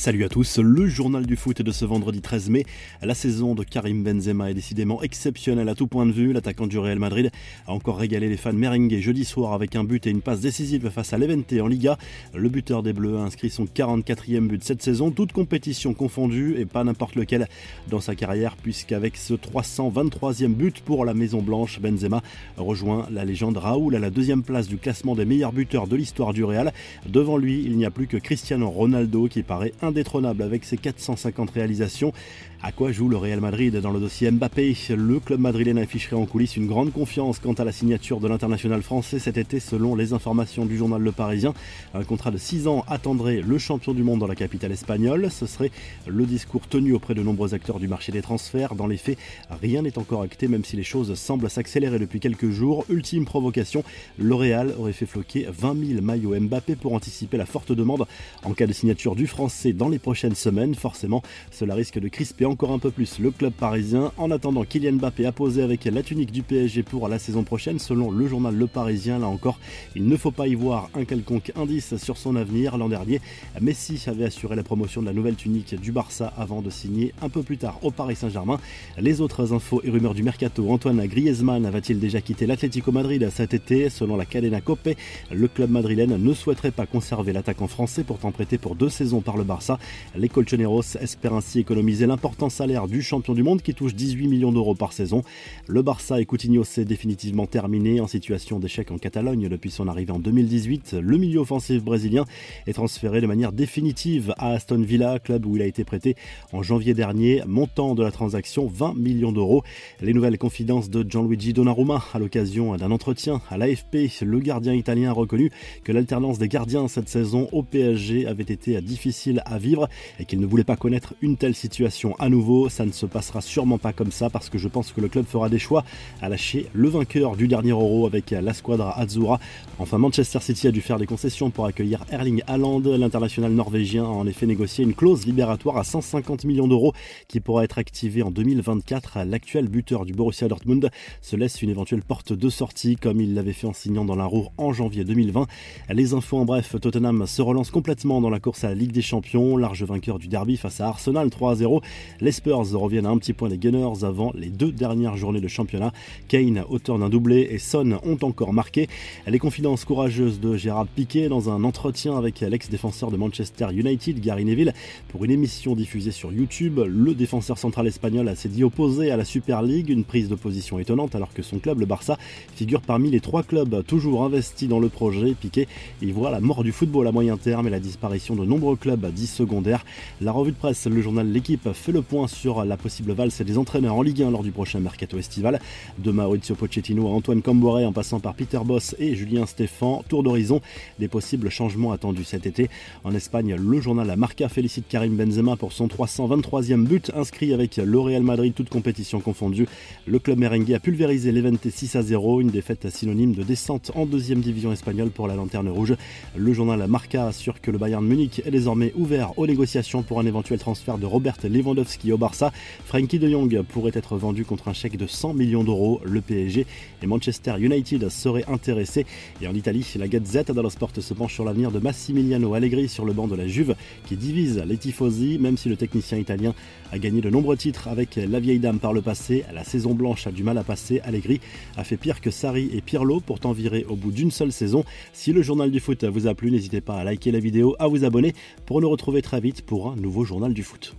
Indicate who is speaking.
Speaker 1: Salut à tous, le journal du foot de ce vendredi 13 mai. La saison de Karim Benzema est décidément exceptionnelle à tout point de vue. L'attaquant du Real Madrid a encore régalé les fans merengues jeudi soir avec un but et une passe décisive face à l'Evente en Liga. Le buteur des Bleus a inscrit son 44e but cette saison, toute compétition confondue et pas n'importe lequel dans sa carrière puisqu'avec ce 323e but pour la Maison Blanche, Benzema rejoint la légende Raoul à la deuxième place du classement des meilleurs buteurs de l'histoire du Real. Devant lui, il n'y a plus que Cristiano Ronaldo qui paraît indétrônable avec ses 450 réalisations. À quoi joue le Real Madrid dans le dossier Mbappé? Le club madrilène afficherait en coulisses une grande confiance quant à la signature de l'international français cet été selon les informations du journal Le Parisien. Un contrat de 6 ans attendrait le champion du monde dans la capitale espagnole. Ce serait le discours tenu auprès de nombreux acteurs du marché des transferts. Dans les faits, rien n'est encore acté même si les choses semblent s'accélérer depuis quelques jours. Ultime provocation, le Real aurait fait floquer 20 000 maillots Mbappé pour anticiper la forte demande en cas de signature du français dans les prochaines semaines. Forcément, cela risque de crisper encore un peu plus le club parisien. En attendant, Kylian Mbappé a posé avec la tunique du PSG pour la saison prochaine. Selon le journal Le Parisien, là encore, il ne faut pas y voir un quelconque indice sur son avenir. L'an dernier, Messi avait assuré la promotion de la nouvelle tunique du Barça avant de signer un peu plus tard au Paris Saint-Germain. Les autres infos et rumeurs du mercato, Antoine Griezmann va-t-il déjà quitter l'Atlético Madrid cet été? Selon la Cadena Cope, le club madrilène ne souhaiterait pas conserver l'attaquant français pourtant prêté pour deux saisons par le Barça. Les Colchoneros espèrent ainsi économiser l'important salaire du champion du monde qui touche 18 millions d'euros par saison. Le Barça et Coutinho s'est définitivement terminé en situation d'échec en Catalogne depuis son arrivée en 2018. Le milieu offensif brésilien est transféré de manière définitive à Aston Villa, club où il a été prêté en janvier dernier. Montant de la transaction 20 millions d'euros. Les nouvelles confidences de Gianluigi Donnarumma à l'occasion d'un entretien à l'AFP. Le gardien italien a reconnu que l'alternance des gardiens cette saison au PSG avait été difficile à vivre et qu'il ne voulait pas connaître une telle situation nouveau. Ça ne se passera sûrement pas comme ça parce que je pense que le club fera des choix à lâcher le vainqueur du dernier Euro avec la squadra Azzurra. Enfin, Manchester City a dû faire des concessions pour accueillir Erling Haaland. L'international norvégien a en effet négocié une clause libératoire à 150 millions d'euros qui pourra être activée en 2024. L'actuel buteur du Borussia Dortmund se laisse une éventuelle porte de sortie comme il l'avait fait en signant dans la roue en janvier 2020. Les infos en bref, Tottenham se relance complètement dans la course à la Ligue des Champions, large vainqueur du derby face à Arsenal 3-0. Les Spurs reviennent à un petit point des Gunners avant les deux dernières journées de championnat. Kane, auteur d'un doublé, et Son ont encore marqué. Les confidences courageuses de Gérard Piquet dans un entretien avec l'ex-défenseur de Manchester United, Gary Neville, pour une émission diffusée sur YouTube. Le défenseur central espagnol s'est dit opposé à la Super League, une prise de position étonnante alors que son club, le Barça, figure parmi les trois clubs toujours investis dans le projet. Piquet y voit la mort du football à moyen terme et la disparition de nombreux clubs dits secondaires. La revue de presse, le journal L'équipe fait le point sur la possible valse des entraîneurs en Ligue 1 lors du prochain mercato estival. De Maurizio Pochettino à Antoine Camboré en passant par Peter Boss et Julien Stéphan, tour d'horizon des possibles changements attendus cet été. En Espagne, le journal Marca félicite Karim Benzema pour son 323e but inscrit avec le Real Madrid, toute compétition confondue. Le club merengue a pulvérisé l'Evente 6 à 0, une défaite synonyme de descente en deuxième division espagnole pour la Lanterne Rouge. Le journal Marca assure que le Bayern Munich est désormais ouvert aux négociations pour un éventuel transfert de Robert Lewandowski au Barça. Frankie de Jong pourrait être vendu contre un chèque de 100 millions d'euros. Le PSG et Manchester United seraient intéressés. Et en Italie, la Gazette dello Sport se penche sur l'avenir de Massimiliano Allegri sur le banc de la Juve qui divise les tifosi, même si le technicien italien a gagné de nombreux titres avec la vieille dame par le passé. La saison blanche a du mal à passer. Allegri a fait pire que Sarri et Pirlo, pourtant viré au bout d'une seule saison. Si le journal du foot vous a plu, n'hésitez pas à liker la vidéo, à vous abonner pour nous retrouver très vite pour un nouveau journal du foot.